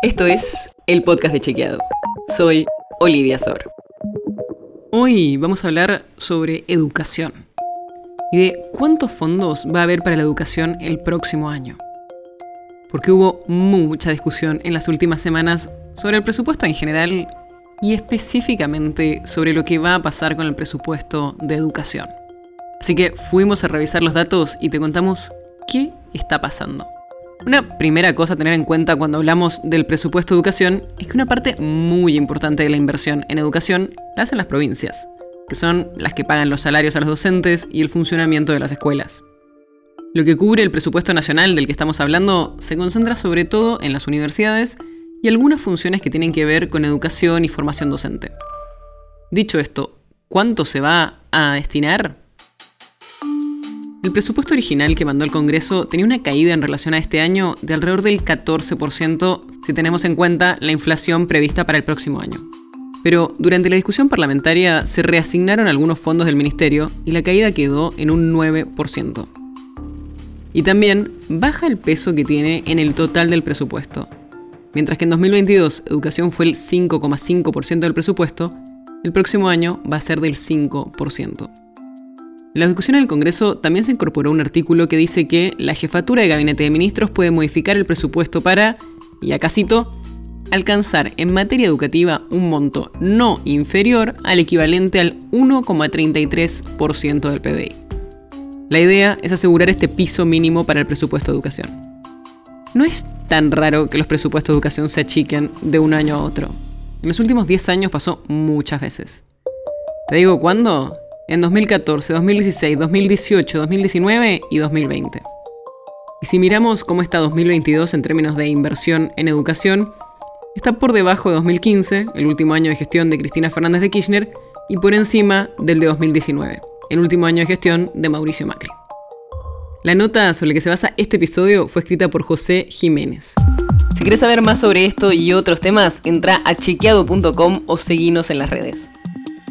Esto es el podcast de Chequeado. Soy Olivia Sor. Hoy vamos a hablar sobre educación y de cuántos fondos va a haber para la educación el próximo año. Porque hubo mucha discusión en las últimas semanas sobre el presupuesto en general y específicamente sobre lo que va a pasar con el presupuesto de educación. Así que fuimos a revisar los datos y te contamos qué está pasando. Una primera cosa a tener en cuenta cuando hablamos del presupuesto de educación es que una parte muy importante de la inversión en educación la hacen las provincias, que son las que pagan los salarios a los docentes y el funcionamiento de las escuelas. Lo que cubre el presupuesto nacional del que estamos hablando se concentra sobre todo en las universidades y algunas funciones que tienen que ver con educación y formación docente. Dicho esto, ¿cuánto se va a destinar? El presupuesto original que mandó el Congreso tenía una caída en relación a este año de alrededor del 14% si tenemos en cuenta la inflación prevista para el próximo año. Pero durante la discusión parlamentaria se reasignaron algunos fondos del Ministerio y la caída quedó en un 9%. Y también baja el peso que tiene en el total del presupuesto. Mientras que en 2022 educación fue el 5,5% del presupuesto, el próximo año va a ser del 5%. En la discusión en el Congreso también se incorporó un artículo que dice que la jefatura de gabinete de ministros puede modificar el presupuesto para, y acá cito, alcanzar en materia educativa un monto no inferior al equivalente al 1,33% del PBI. La idea es asegurar este piso mínimo para el presupuesto de educación. No es tan raro que los presupuestos de educación se achiquen de un año a otro. En los últimos 10 años pasó muchas veces. ¿Te digo cuándo? En 2014, 2016, 2018, 2019 y 2020. Y si miramos cómo está 2022 en términos de inversión en educación, está por debajo de 2015, el último año de gestión de Cristina Fernández de Kirchner, y por encima del de 2019, el último año de gestión de Mauricio Macri. La nota sobre la que se basa este episodio fue escrita por José Jiménez. Si quieres saber más sobre esto y otros temas, entra a chequeado.com o seguinos en las redes.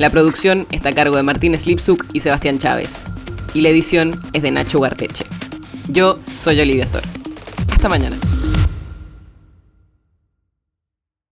La producción está a cargo de Martín Slipsuk y Sebastián Chávez. Y la edición es de Nacho Garteche. Yo soy Olivia Sor. Hasta mañana.